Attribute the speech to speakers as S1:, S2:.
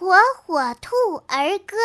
S1: 火火兔儿歌。